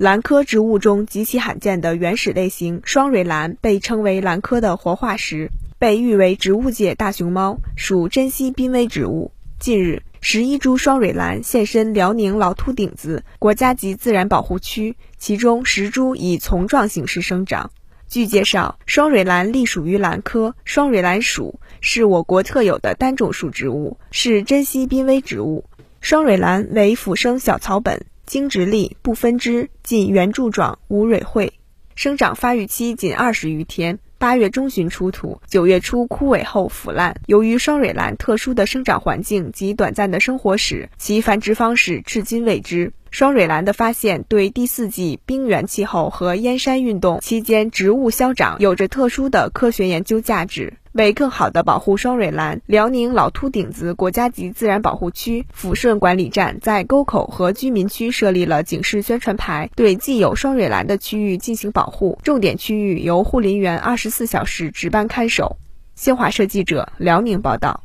兰科植物中极其罕见的原始类型双蕊兰被称为兰科的活化石，被誉为植物界大熊猫，属珍稀濒危植物。近日，十一株双蕊兰现身辽宁老秃顶子国家级自然保护区，其中十株以丛状形式生长。据介绍，双蕊兰隶属于兰科双蕊兰属，是我国特有的单种树植物，是珍稀濒危植物。双蕊兰为腐生小草本。茎直立，不分枝，近圆柱状，无蕊穗。生长发育期仅二十余天，八月中旬出土，九月初枯萎后腐烂。由于双蕊兰特殊的生长环境及短暂的生活史，其繁殖方式至今未知。双蕊兰的发现对第四纪冰原气候和燕山运动期间植物消长有着特殊的科学研究价值。为更好地保护双蕊兰，辽宁老秃顶子国家级自然保护区抚顺管理站在沟口和居民区设立了警示宣传牌，对既有双蕊兰的区域进行保护。重点区域由护林员二十四小时值班看守。新华社记者辽宁报道。